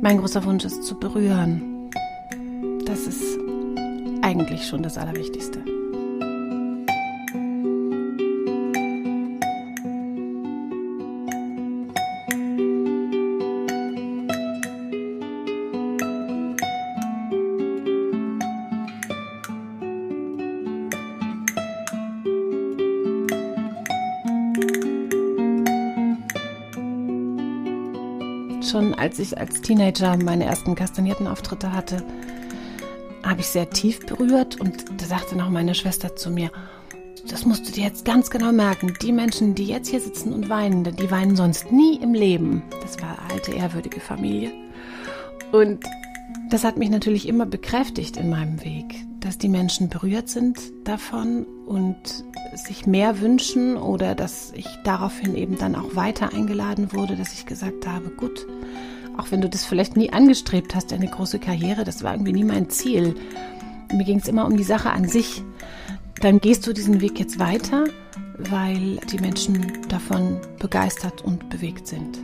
Mein großer Wunsch ist zu berühren. Das ist eigentlich schon das Allerwichtigste. Schon als ich als Teenager meine ersten Kastagnetten-Auftritte hatte, habe ich sehr tief berührt und da sagte noch meine Schwester zu mir, das musst du dir jetzt ganz genau merken. Die Menschen, die jetzt hier sitzen und weinen, die weinen sonst nie im Leben. Das war alte, ehrwürdige Familie. Und das hat mich natürlich immer bekräftigt in meinem Weg, dass die Menschen berührt sind davon und sich mehr wünschen oder dass ich daraufhin eben dann auch weiter eingeladen wurde, dass ich gesagt habe, gut, auch wenn du das vielleicht nie angestrebt hast, eine große Karriere, das war irgendwie nie mein Ziel. Mir ging es immer um die Sache an sich. Dann gehst du diesen Weg jetzt weiter, weil die Menschen davon begeistert und bewegt sind.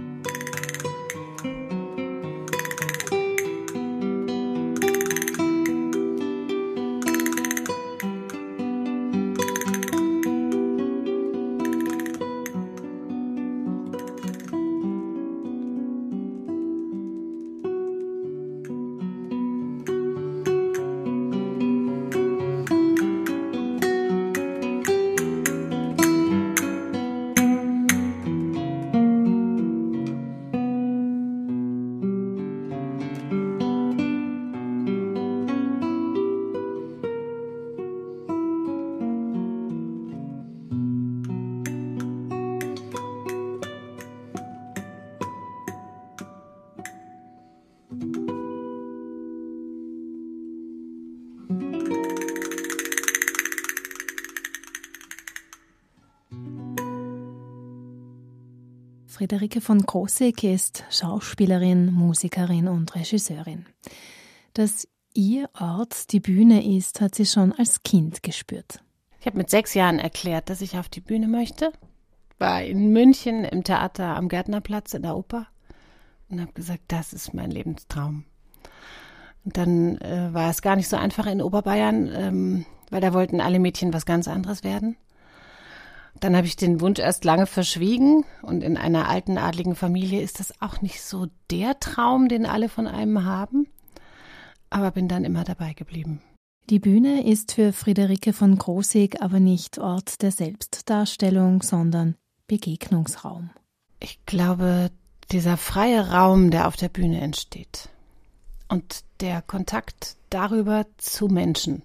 Friederike von Krosigk ist Schauspielerin, Musikerin und Regisseurin. Dass ihr Ort die Bühne ist, hat sie schon als Kind gespürt. Ich habe mit sechs Jahren erklärt, dass ich auf die Bühne möchte. War in München im Theater am Gärtnerplatz in der Oper und habe gesagt, das ist mein Lebenstraum. Und dann äh, war es gar nicht so einfach in Oberbayern, ähm, weil da wollten alle Mädchen was ganz anderes werden. Dann habe ich den Wunsch erst lange verschwiegen und in einer alten adligen Familie ist das auch nicht so der Traum, den alle von einem haben, aber bin dann immer dabei geblieben. Die Bühne ist für Friederike von Großig aber nicht Ort der Selbstdarstellung, sondern Begegnungsraum. Ich glaube, dieser freie Raum, der auf der Bühne entsteht und der Kontakt darüber zu Menschen,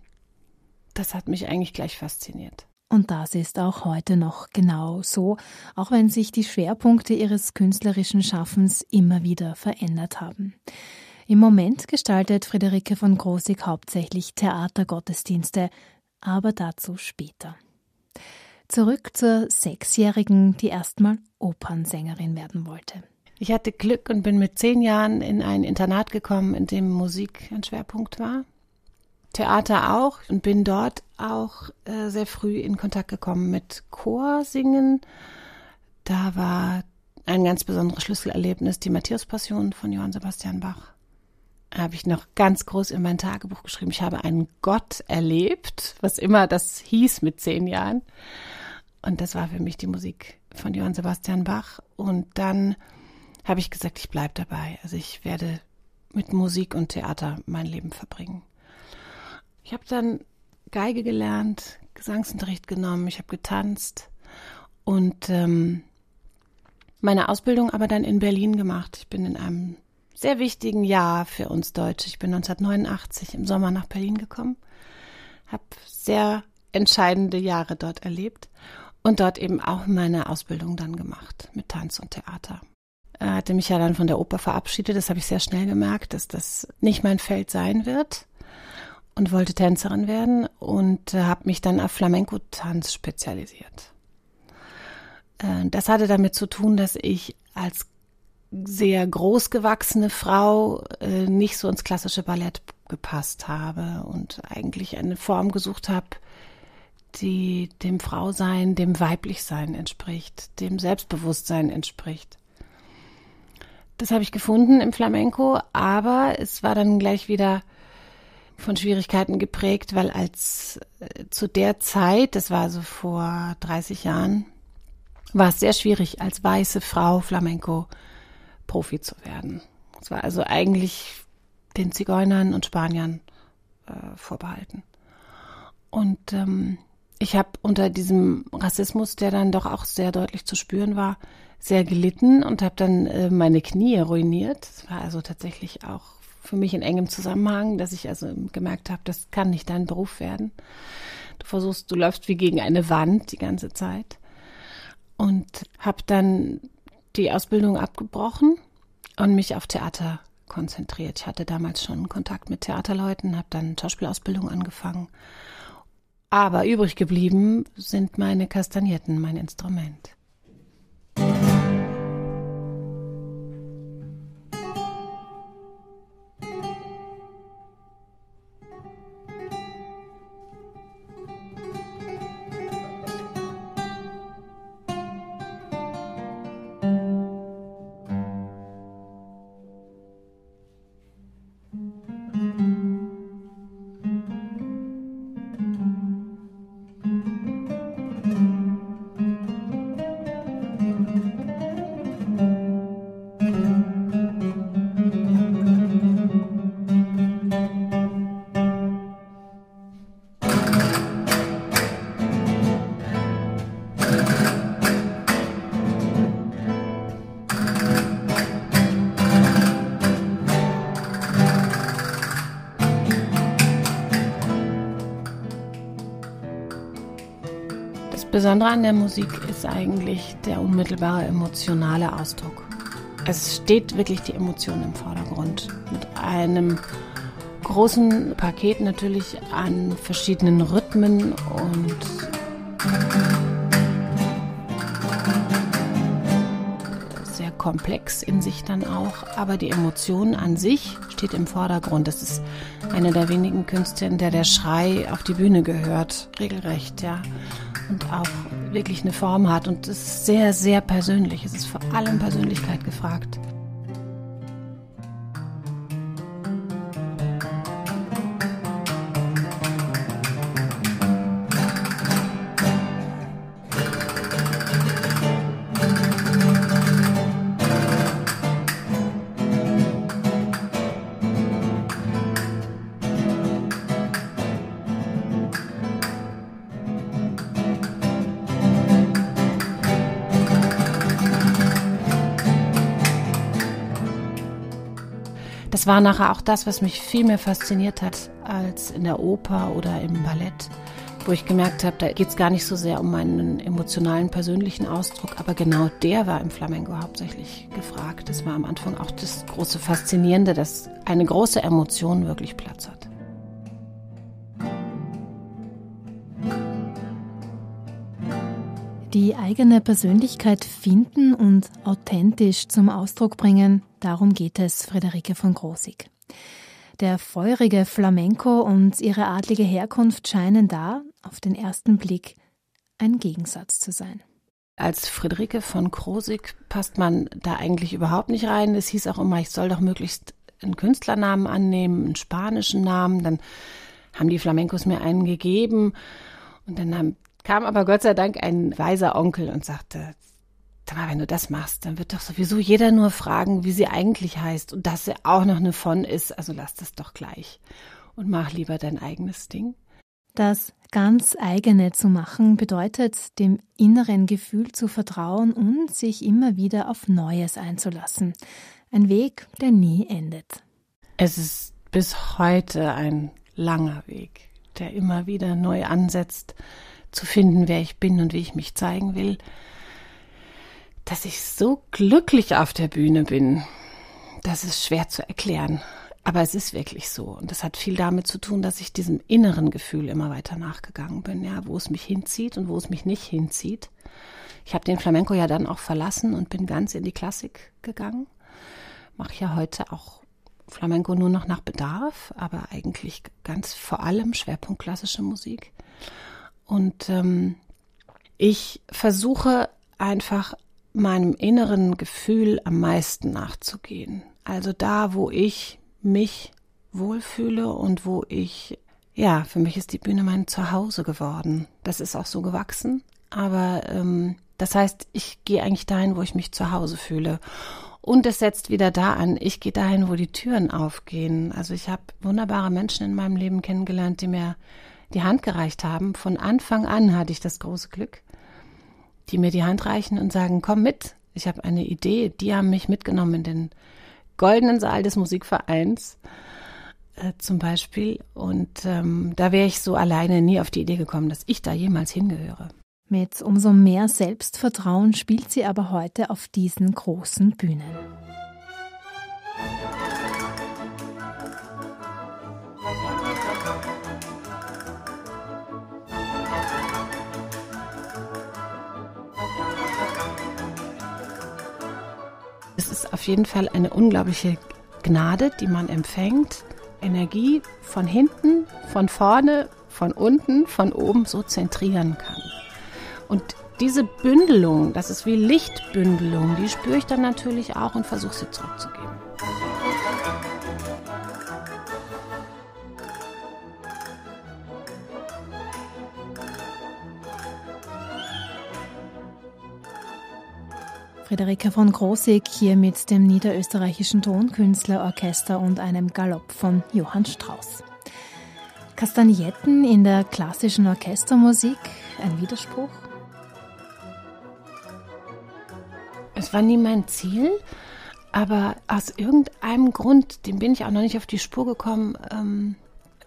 das hat mich eigentlich gleich fasziniert. Und das ist auch heute noch genau so, auch wenn sich die Schwerpunkte ihres künstlerischen Schaffens immer wieder verändert haben. Im Moment gestaltet Friederike von Großig hauptsächlich Theatergottesdienste, aber dazu später. Zurück zur Sechsjährigen, die erstmal Opernsängerin werden wollte. Ich hatte Glück und bin mit zehn Jahren in ein Internat gekommen, in dem Musik ein Schwerpunkt war. Theater auch und bin dort auch äh, sehr früh in Kontakt gekommen mit Chorsingen. Da war ein ganz besonderes Schlüsselerlebnis die Matthäus-Passion von Johann Sebastian Bach. Habe ich noch ganz groß in mein Tagebuch geschrieben. Ich habe einen Gott erlebt, was immer das hieß mit zehn Jahren. Und das war für mich die Musik von Johann Sebastian Bach. Und dann habe ich gesagt, ich bleibe dabei. Also ich werde mit Musik und Theater mein Leben verbringen. Ich habe dann Geige gelernt, Gesangsunterricht genommen, ich habe getanzt und ähm, meine Ausbildung aber dann in Berlin gemacht. Ich bin in einem sehr wichtigen Jahr für uns Deutsche. Ich bin 1989 im Sommer nach Berlin gekommen, habe sehr entscheidende Jahre dort erlebt und dort eben auch meine Ausbildung dann gemacht mit Tanz und Theater. Er hatte mich ja dann von der Oper verabschiedet, das habe ich sehr schnell gemerkt, dass das nicht mein Feld sein wird und wollte Tänzerin werden und äh, habe mich dann auf Flamenco-Tanz spezialisiert. Äh, das hatte damit zu tun, dass ich als sehr großgewachsene Frau äh, nicht so ins klassische Ballett gepasst habe und eigentlich eine Form gesucht habe, die dem Frausein, dem Weiblichsein entspricht, dem Selbstbewusstsein entspricht. Das habe ich gefunden im Flamenco, aber es war dann gleich wieder von Schwierigkeiten geprägt, weil als äh, zu der Zeit, das war so vor 30 Jahren, war es sehr schwierig, als weiße Frau Flamenco Profi zu werden. Es war also eigentlich den Zigeunern und Spaniern äh, vorbehalten. Und ähm, ich habe unter diesem Rassismus, der dann doch auch sehr deutlich zu spüren war, sehr gelitten und habe dann äh, meine Knie ruiniert. Das war also tatsächlich auch für mich in engem Zusammenhang, dass ich also gemerkt habe, das kann nicht dein Beruf werden. Du versuchst, du läufst wie gegen eine Wand die ganze Zeit. Und habe dann die Ausbildung abgebrochen und mich auf Theater konzentriert. Ich hatte damals schon Kontakt mit Theaterleuten, habe dann Schauspielausbildung angefangen. Aber übrig geblieben sind meine Kastagnetten, mein Instrument. Besondere an der Musik ist eigentlich der unmittelbare emotionale Ausdruck. Es steht wirklich die Emotion im Vordergrund. Mit einem großen Paket natürlich an verschiedenen Rhythmen und sehr komplex in sich dann auch. Aber die Emotion an sich steht im Vordergrund. Das ist eine der wenigen Künstler, in der der Schrei auf die Bühne gehört, regelrecht, ja und auch wirklich eine Form hat. Und es ist sehr, sehr persönlich. Es ist vor allem Persönlichkeit gefragt. Das war nachher auch das, was mich viel mehr fasziniert hat als in der Oper oder im Ballett, wo ich gemerkt habe, da geht es gar nicht so sehr um meinen emotionalen, persönlichen Ausdruck, aber genau der war im Flamenco hauptsächlich gefragt. Das war am Anfang auch das große Faszinierende, dass eine große Emotion wirklich Platz hat. Die eigene Persönlichkeit finden und authentisch zum Ausdruck bringen, darum geht es Friederike von Grosig. Der feurige Flamenco und ihre adlige Herkunft scheinen da, auf den ersten Blick, ein Gegensatz zu sein. Als Friederike von Krosig passt man da eigentlich überhaupt nicht rein. Es hieß auch immer, ich soll doch möglichst einen Künstlernamen annehmen, einen spanischen Namen. Dann haben die Flamencos mir einen gegeben. Und dann haben kam aber Gott sei Dank ein weiser Onkel und sagte, Sag mal, wenn du das machst, dann wird doch sowieso jeder nur fragen, wie sie eigentlich heißt und dass sie auch noch eine von ist. Also lass das doch gleich und mach lieber dein eigenes Ding. Das ganz eigene zu machen bedeutet, dem inneren Gefühl zu vertrauen und sich immer wieder auf Neues einzulassen. Ein Weg, der nie endet. Es ist bis heute ein langer Weg, der immer wieder neu ansetzt zu finden, wer ich bin und wie ich mich zeigen will, dass ich so glücklich auf der Bühne bin. Das ist schwer zu erklären. Aber es ist wirklich so. Und das hat viel damit zu tun, dass ich diesem inneren Gefühl immer weiter nachgegangen bin, ja, wo es mich hinzieht und wo es mich nicht hinzieht. Ich habe den Flamenco ja dann auch verlassen und bin ganz in die Klassik gegangen. Mache ja heute auch Flamenco nur noch nach Bedarf, aber eigentlich ganz vor allem Schwerpunkt klassische Musik. Und ähm, ich versuche einfach meinem inneren Gefühl am meisten nachzugehen. Also da, wo ich mich wohlfühle und wo ich, ja, für mich ist die Bühne mein Zuhause geworden. Das ist auch so gewachsen. Aber ähm, das heißt, ich gehe eigentlich dahin, wo ich mich zu Hause fühle. Und es setzt wieder da an, ich gehe dahin, wo die Türen aufgehen. Also ich habe wunderbare Menschen in meinem Leben kennengelernt, die mir die Hand gereicht haben. Von Anfang an hatte ich das große Glück, die mir die Hand reichen und sagen, komm mit, ich habe eine Idee. Die haben mich mitgenommen in den goldenen Saal des Musikvereins äh, zum Beispiel. Und ähm, da wäre ich so alleine nie auf die Idee gekommen, dass ich da jemals hingehöre. Mit umso mehr Selbstvertrauen spielt sie aber heute auf diesen großen Bühnen. Auf jeden Fall eine unglaubliche Gnade, die man empfängt, Energie von hinten, von vorne, von unten, von oben so zentrieren kann. Und diese Bündelung, das ist wie Lichtbündelung, die spüre ich dann natürlich auch und versuche sie zurückzugeben. Friederike von Großig hier mit dem Niederösterreichischen Tonkünstlerorchester und einem Galopp von Johann Strauss. Kastagnetten in der klassischen Orchestermusik, ein Widerspruch? Es war nie mein Ziel, aber aus irgendeinem Grund, dem bin ich auch noch nicht auf die Spur gekommen, ähm,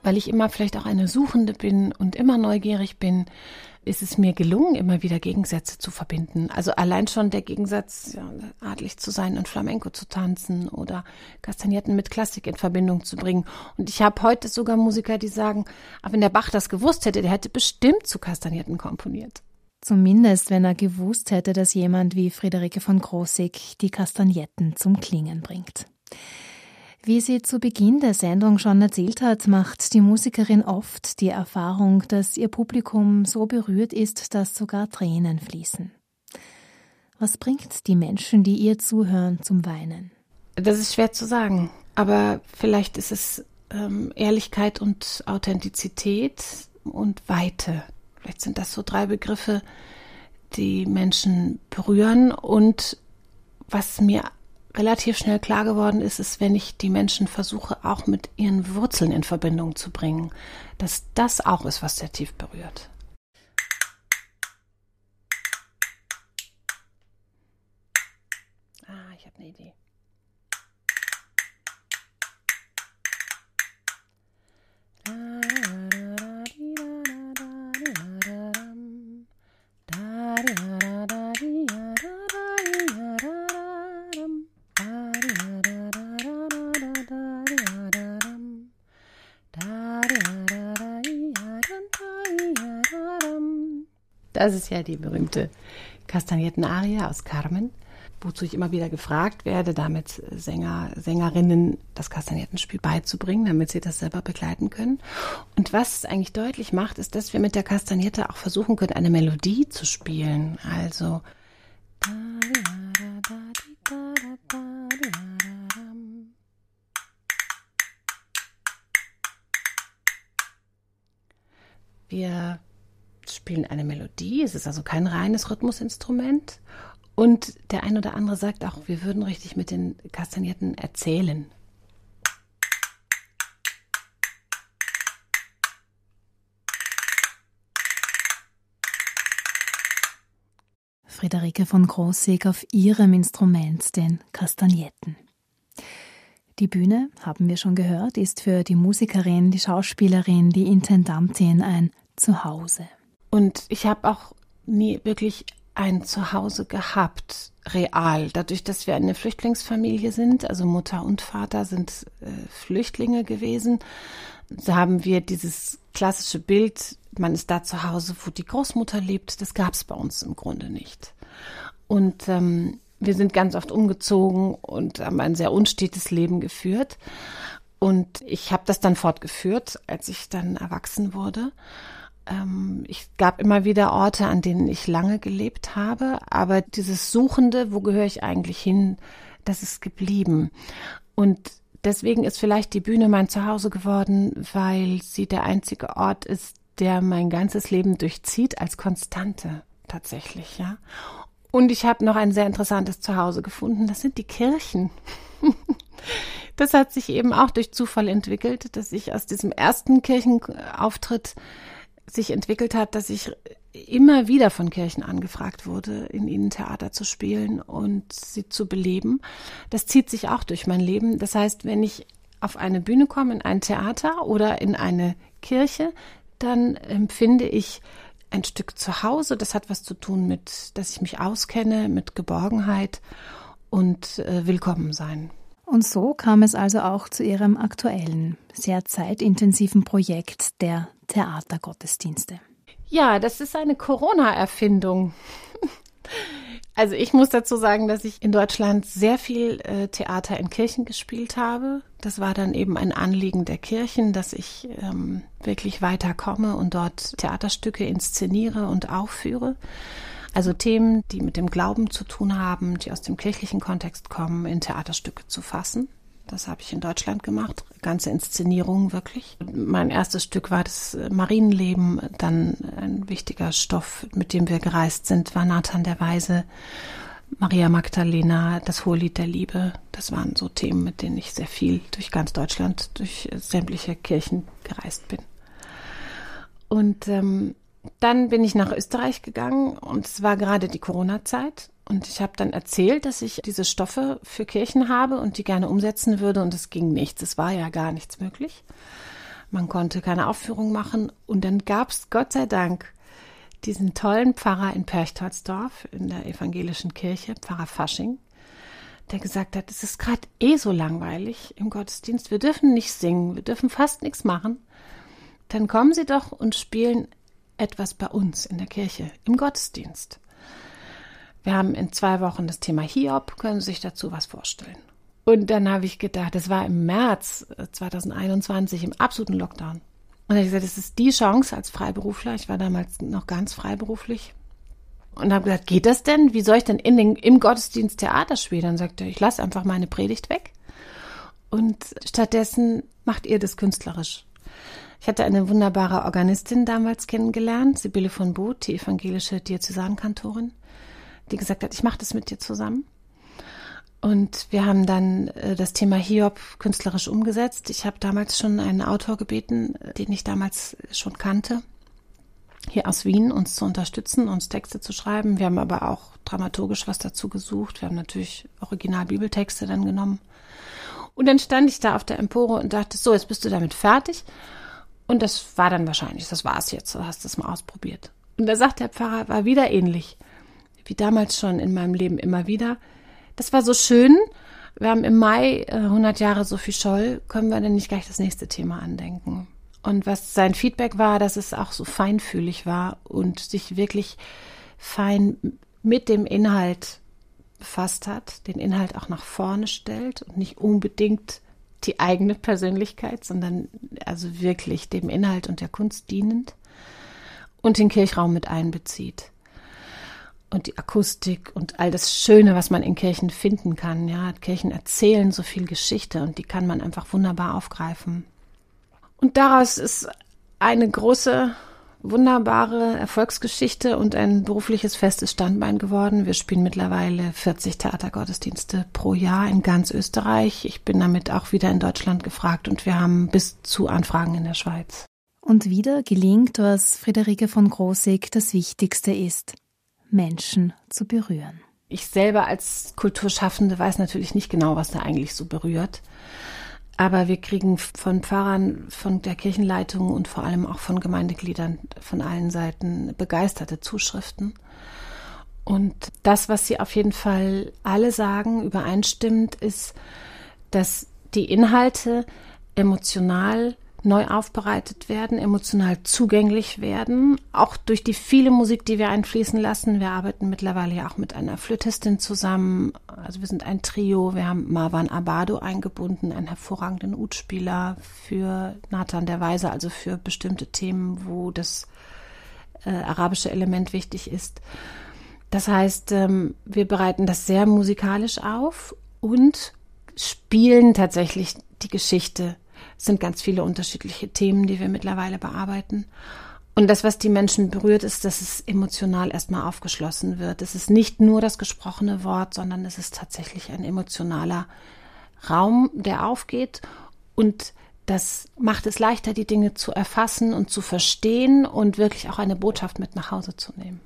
weil ich immer vielleicht auch eine Suchende bin und immer neugierig bin, ist es mir gelungen, immer wieder Gegensätze zu verbinden. Also allein schon der Gegensatz, ja, adlig zu sein und Flamenco zu tanzen oder Kastagnetten mit Klassik in Verbindung zu bringen. Und ich habe heute sogar Musiker, die sagen, aber wenn der Bach das gewusst hätte, der hätte bestimmt zu Kastagnetten komponiert. Zumindest, wenn er gewusst hätte, dass jemand wie Friederike von Großig die Kastagnetten zum Klingen bringt. Wie sie zu Beginn der Sendung schon erzählt hat, macht die Musikerin oft die Erfahrung, dass ihr Publikum so berührt ist, dass sogar Tränen fließen. Was bringt die Menschen, die ihr zuhören, zum Weinen? Das ist schwer zu sagen, aber vielleicht ist es ähm, Ehrlichkeit und Authentizität und Weite. Vielleicht sind das so drei Begriffe, die Menschen berühren und was mir relativ schnell klar geworden ist, ist, wenn ich die Menschen versuche, auch mit ihren Wurzeln in Verbindung zu bringen, dass das auch ist, was sehr tief berührt. Ah, ich habe eine Idee. Das ist ja die berühmte Kastagnetten-Arie aus Carmen, wozu ich immer wieder gefragt werde, damit Sänger, Sängerinnen das Kastagnettenspiel beizubringen, damit sie das selber begleiten können. Und was es eigentlich deutlich macht, ist, dass wir mit der Kastagnette auch versuchen können, eine Melodie zu spielen. Also wir spielen eine Melodie, es ist also kein reines Rhythmusinstrument. Und der ein oder andere sagt auch, wir würden richtig mit den Kastagnetten erzählen. Friederike von Großseg auf ihrem Instrument, den Kastagnetten. Die Bühne, haben wir schon gehört, ist für die Musikerin, die Schauspielerin, die Intendantin ein Zuhause. Und ich habe auch nie wirklich ein Zuhause gehabt, real. Dadurch, dass wir eine Flüchtlingsfamilie sind, also Mutter und Vater sind äh, Flüchtlinge gewesen, so haben wir dieses klassische Bild, man ist da zu Hause, wo die Großmutter lebt, das gab es bei uns im Grunde nicht. Und ähm, wir sind ganz oft umgezogen und haben ein sehr unstetes Leben geführt. Und ich habe das dann fortgeführt, als ich dann erwachsen wurde ich gab immer wieder Orte, an denen ich lange gelebt habe, aber dieses Suchende, wo gehöre ich eigentlich hin, das ist geblieben. Und deswegen ist vielleicht die Bühne mein Zuhause geworden, weil sie der einzige Ort ist, der mein ganzes Leben durchzieht als Konstante tatsächlich, ja. Und ich habe noch ein sehr interessantes Zuhause gefunden. Das sind die Kirchen. das hat sich eben auch durch Zufall entwickelt, dass ich aus diesem ersten Kirchenauftritt sich entwickelt hat, dass ich immer wieder von Kirchen angefragt wurde, in ihnen Theater zu spielen und sie zu beleben. Das zieht sich auch durch mein Leben. Das heißt, wenn ich auf eine Bühne komme, in ein Theater oder in eine Kirche, dann empfinde ich ein Stück zu Hause. Das hat was zu tun mit, dass ich mich auskenne, mit Geborgenheit und äh, willkommen sein. Und so kam es also auch zu Ihrem aktuellen, sehr zeitintensiven Projekt der Theatergottesdienste. Ja, das ist eine Corona-Erfindung. Also ich muss dazu sagen, dass ich in Deutschland sehr viel äh, Theater in Kirchen gespielt habe. Das war dann eben ein Anliegen der Kirchen, dass ich ähm, wirklich weiterkomme und dort Theaterstücke inszeniere und aufführe. Also Themen, die mit dem Glauben zu tun haben, die aus dem kirchlichen Kontext kommen, in Theaterstücke zu fassen. Das habe ich in Deutschland gemacht, ganze Inszenierung wirklich. Mein erstes Stück war das Marienleben, dann ein wichtiger Stoff, mit dem wir gereist sind, war Nathan der Weise, Maria Magdalena, das Hohelied der Liebe. Das waren so Themen, mit denen ich sehr viel durch ganz Deutschland, durch sämtliche Kirchen gereist bin. Und ähm, dann bin ich nach Österreich gegangen und es war gerade die Corona-Zeit und ich habe dann erzählt, dass ich diese Stoffe für Kirchen habe und die gerne umsetzen würde. Und es ging nichts. Es war ja gar nichts möglich. Man konnte keine Aufführung machen. Und dann gab es Gott sei Dank diesen tollen Pfarrer in Perchtoldsdorf in der evangelischen Kirche, Pfarrer Fasching, der gesagt hat, es ist gerade eh so langweilig im Gottesdienst. Wir dürfen nicht singen, wir dürfen fast nichts machen. Dann kommen Sie doch und spielen etwas bei uns in der Kirche, im Gottesdienst. Wir haben in zwei Wochen das Thema Hiob. Können Sie sich dazu was vorstellen? Und dann habe ich gedacht, das war im März 2021 im absoluten Lockdown. Und dann habe ich gesagt, das ist die Chance als Freiberufler. Ich war damals noch ganz freiberuflich. Und habe gesagt, geht das denn? Wie soll ich denn in den, im Gottesdienst Theater spielen? Dann sagte er, ich lasse einfach meine Predigt weg. Und stattdessen macht ihr das künstlerisch. Ich hatte eine wunderbare Organistin damals kennengelernt, Sibylle von Boot, die evangelische Diözesankantorin die gesagt hat, ich mache das mit dir zusammen. Und wir haben dann äh, das Thema Hiob künstlerisch umgesetzt. Ich habe damals schon einen Autor gebeten, den ich damals schon kannte, hier aus Wien uns zu unterstützen, uns Texte zu schreiben. Wir haben aber auch dramaturgisch was dazu gesucht. Wir haben natürlich Original-Bibeltexte dann genommen. Und dann stand ich da auf der Empore und dachte, so, jetzt bist du damit fertig. Und das war dann wahrscheinlich, das war es jetzt, du hast es mal ausprobiert. Und da sagt der Pfarrer, war wieder ähnlich wie damals schon in meinem Leben immer wieder. Das war so schön. Wir haben im Mai äh, 100 Jahre Sophie Scholl. Können wir denn nicht gleich das nächste Thema andenken? Und was sein Feedback war, dass es auch so feinfühlig war und sich wirklich fein mit dem Inhalt befasst hat, den Inhalt auch nach vorne stellt und nicht unbedingt die eigene Persönlichkeit, sondern also wirklich dem Inhalt und der Kunst dienend und den Kirchraum mit einbezieht und die Akustik und all das Schöne, was man in Kirchen finden kann. Ja, Kirchen erzählen so viel Geschichte und die kann man einfach wunderbar aufgreifen. Und daraus ist eine große, wunderbare Erfolgsgeschichte und ein berufliches festes Standbein geworden. Wir spielen mittlerweile 40 Theatergottesdienste pro Jahr in ganz Österreich. Ich bin damit auch wieder in Deutschland gefragt und wir haben bis zu Anfragen in der Schweiz. Und wieder gelingt, was Friederike von Großig das Wichtigste ist – Menschen zu berühren. Ich selber als Kulturschaffende weiß natürlich nicht genau, was da eigentlich so berührt. Aber wir kriegen von Pfarrern, von der Kirchenleitung und vor allem auch von Gemeindegliedern von allen Seiten begeisterte Zuschriften. Und das, was sie auf jeden Fall alle sagen, übereinstimmt, ist, dass die Inhalte emotional neu aufbereitet werden, emotional zugänglich werden, auch durch die viele Musik, die wir einfließen lassen. Wir arbeiten mittlerweile ja auch mit einer Flötistin zusammen. Also wir sind ein Trio. Wir haben Marwan Abado eingebunden, einen hervorragenden Utspieler für Nathan der Weise, also für bestimmte Themen, wo das äh, arabische Element wichtig ist. Das heißt, ähm, wir bereiten das sehr musikalisch auf und spielen tatsächlich die Geschichte. Sind ganz viele unterschiedliche Themen, die wir mittlerweile bearbeiten. Und das, was die Menschen berührt, ist, dass es emotional erstmal aufgeschlossen wird. Es ist nicht nur das gesprochene Wort, sondern es ist tatsächlich ein emotionaler Raum, der aufgeht. Und das macht es leichter, die Dinge zu erfassen und zu verstehen und wirklich auch eine Botschaft mit nach Hause zu nehmen.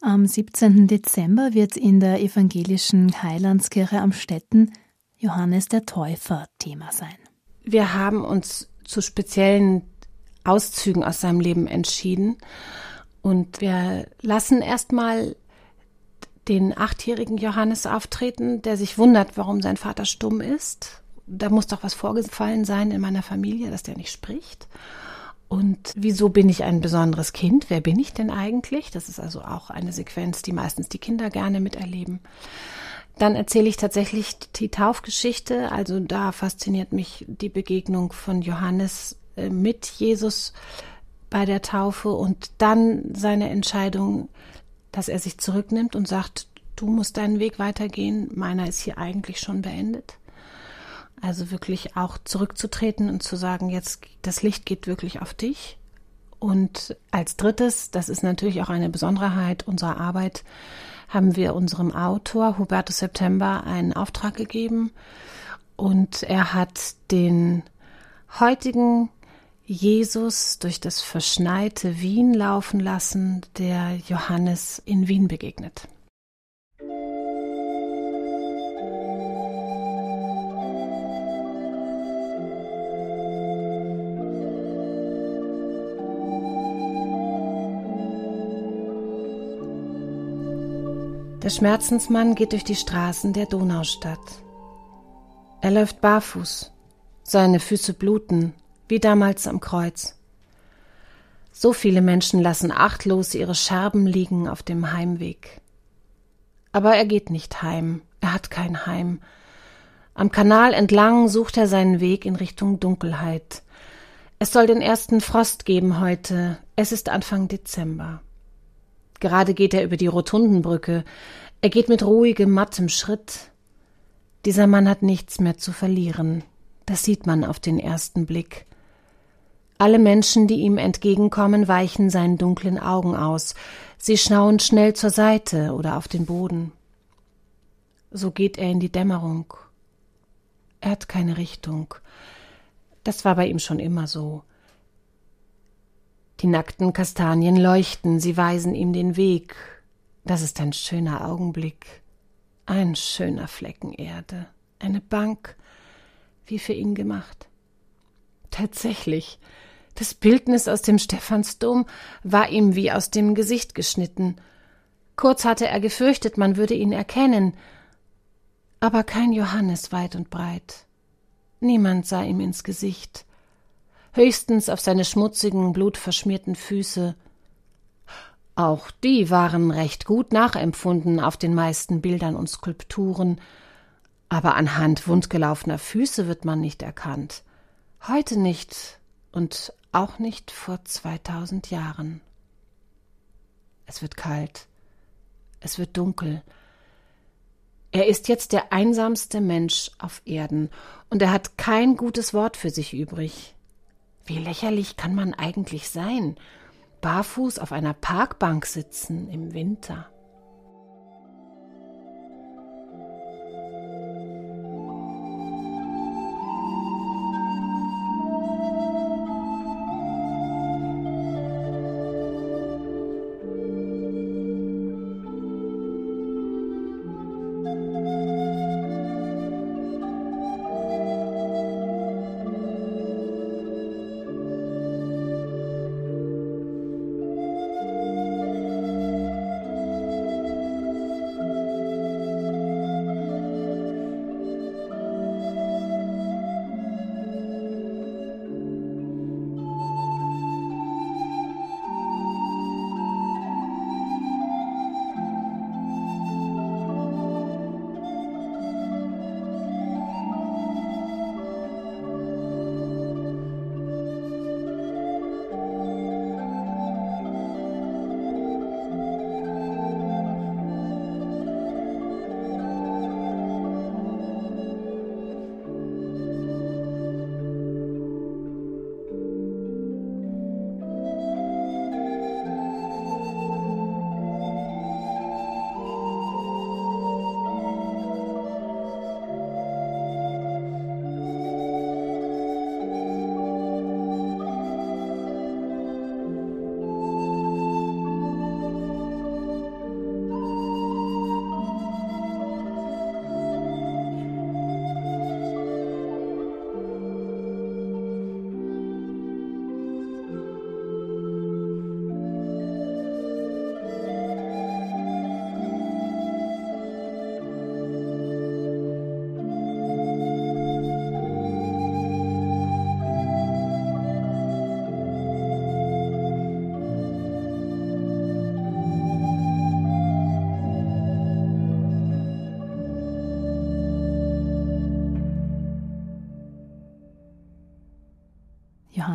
Am 17. Dezember wird in der evangelischen Heilandskirche am Stetten Johannes der Täufer Thema sein. Wir haben uns zu speziellen Auszügen aus seinem Leben entschieden. Und wir lassen erstmal den achtjährigen Johannes auftreten, der sich wundert, warum sein Vater stumm ist. Da muss doch was vorgefallen sein in meiner Familie, dass der nicht spricht. Und wieso bin ich ein besonderes Kind? Wer bin ich denn eigentlich? Das ist also auch eine Sequenz, die meistens die Kinder gerne miterleben. Dann erzähle ich tatsächlich die Taufgeschichte. Also da fasziniert mich die Begegnung von Johannes äh, mit Jesus bei der Taufe und dann seine Entscheidung, dass er sich zurücknimmt und sagt, du musst deinen Weg weitergehen, meiner ist hier eigentlich schon beendet. Also wirklich auch zurückzutreten und zu sagen, jetzt das Licht geht wirklich auf dich. Und als drittes, das ist natürlich auch eine Besonderheit unserer Arbeit, haben wir unserem Autor Hubertus September einen Auftrag gegeben und er hat den heutigen Jesus durch das verschneite Wien laufen lassen, der Johannes in Wien begegnet. Der Schmerzensmann geht durch die Straßen der Donaustadt. Er läuft barfuß, seine Füße bluten, wie damals am Kreuz. So viele Menschen lassen achtlos ihre Scherben liegen auf dem Heimweg. Aber er geht nicht heim, er hat kein Heim. Am Kanal entlang sucht er seinen Weg in Richtung Dunkelheit. Es soll den ersten Frost geben heute, es ist Anfang Dezember. Gerade geht er über die Rotundenbrücke, er geht mit ruhigem, mattem Schritt. Dieser Mann hat nichts mehr zu verlieren, das sieht man auf den ersten Blick. Alle Menschen, die ihm entgegenkommen, weichen seinen dunklen Augen aus. Sie schauen schnell zur Seite oder auf den Boden. So geht er in die Dämmerung. Er hat keine Richtung. Das war bei ihm schon immer so. Die nackten Kastanien leuchten, sie weisen ihm den Weg. Das ist ein schöner Augenblick, ein schöner Flecken Erde, eine Bank, wie für ihn gemacht. Tatsächlich, das Bildnis aus dem Stephansdom war ihm wie aus dem Gesicht geschnitten. Kurz hatte er gefürchtet, man würde ihn erkennen, aber kein Johannes weit und breit. Niemand sah ihm ins Gesicht, höchstens auf seine schmutzigen, blutverschmierten Füße. Auch die waren recht gut nachempfunden auf den meisten Bildern und Skulpturen, aber anhand wundgelaufener Füße wird man nicht erkannt. Heute nicht und auch nicht vor 2000 Jahren. Es wird kalt, es wird dunkel. Er ist jetzt der einsamste Mensch auf Erden und er hat kein gutes Wort für sich übrig. Wie lächerlich kann man eigentlich sein? Barfuß auf einer Parkbank sitzen im Winter.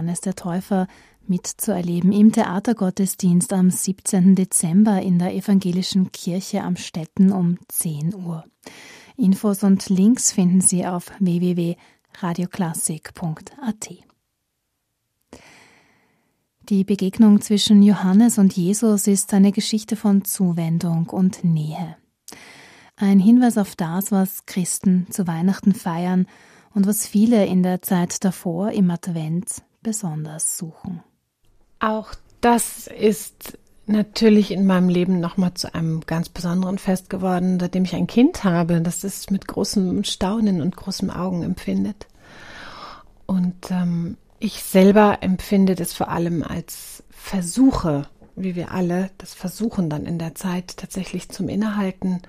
Johannes der Täufer mitzuerleben im Theatergottesdienst am 17. Dezember in der Evangelischen Kirche am Stetten um 10 Uhr. Infos und Links finden Sie auf www.radioklassik.at. Die Begegnung zwischen Johannes und Jesus ist eine Geschichte von Zuwendung und Nähe. Ein Hinweis auf das, was Christen zu Weihnachten feiern und was viele in der Zeit davor im Advent besonders suchen. Auch das ist natürlich in meinem Leben nochmal zu einem ganz besonderen Fest geworden, seitdem ich ein Kind habe, das es mit großem Staunen und großem Augen empfindet. Und ähm, ich selber empfinde das vor allem als Versuche, wie wir alle das versuchen dann in der Zeit tatsächlich zum Innehalten.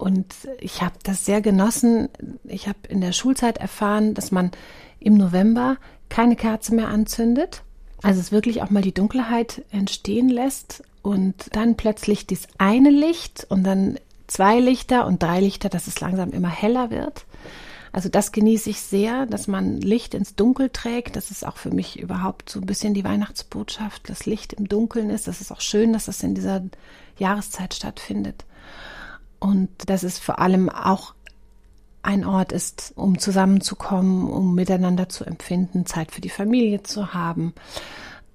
Und ich habe das sehr genossen. Ich habe in der Schulzeit erfahren, dass man im November keine Kerze mehr anzündet. Also es wirklich auch mal die Dunkelheit entstehen lässt und dann plötzlich das eine Licht und dann zwei Lichter und drei Lichter, dass es langsam immer heller wird. Also das genieße ich sehr, dass man Licht ins Dunkel trägt. Das ist auch für mich überhaupt so ein bisschen die Weihnachtsbotschaft, dass Licht im Dunkeln ist. Das ist auch schön, dass das in dieser Jahreszeit stattfindet. Und dass es vor allem auch ein Ort ist, um zusammenzukommen, um miteinander zu empfinden, Zeit für die Familie zu haben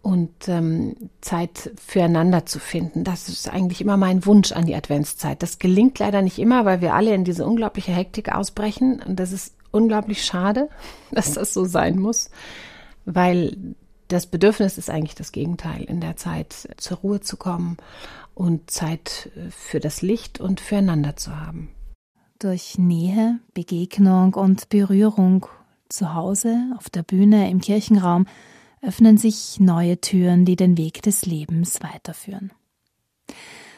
und ähm, Zeit füreinander zu finden. Das ist eigentlich immer mein Wunsch an die Adventszeit. Das gelingt leider nicht immer, weil wir alle in diese unglaubliche Hektik ausbrechen. Und das ist unglaublich schade, dass das so sein muss, weil das Bedürfnis ist eigentlich das Gegenteil, in der Zeit zur Ruhe zu kommen und Zeit für das Licht und füreinander zu haben. Durch Nähe, Begegnung und Berührung zu Hause, auf der Bühne, im Kirchenraum öffnen sich neue Türen, die den Weg des Lebens weiterführen.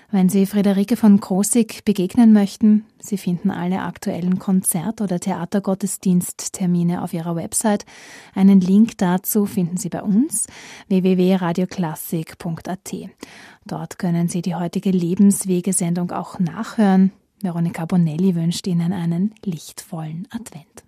Wenn Sie Friederike von Krosigk begegnen möchten, Sie finden alle aktuellen Konzert- oder Theatergottesdiensttermine auf ihrer Website. Einen Link dazu finden Sie bei uns www.radioklassik.at. Dort können Sie die heutige Lebenswegesendung auch nachhören. Veronika Bonelli wünscht Ihnen einen lichtvollen Advent.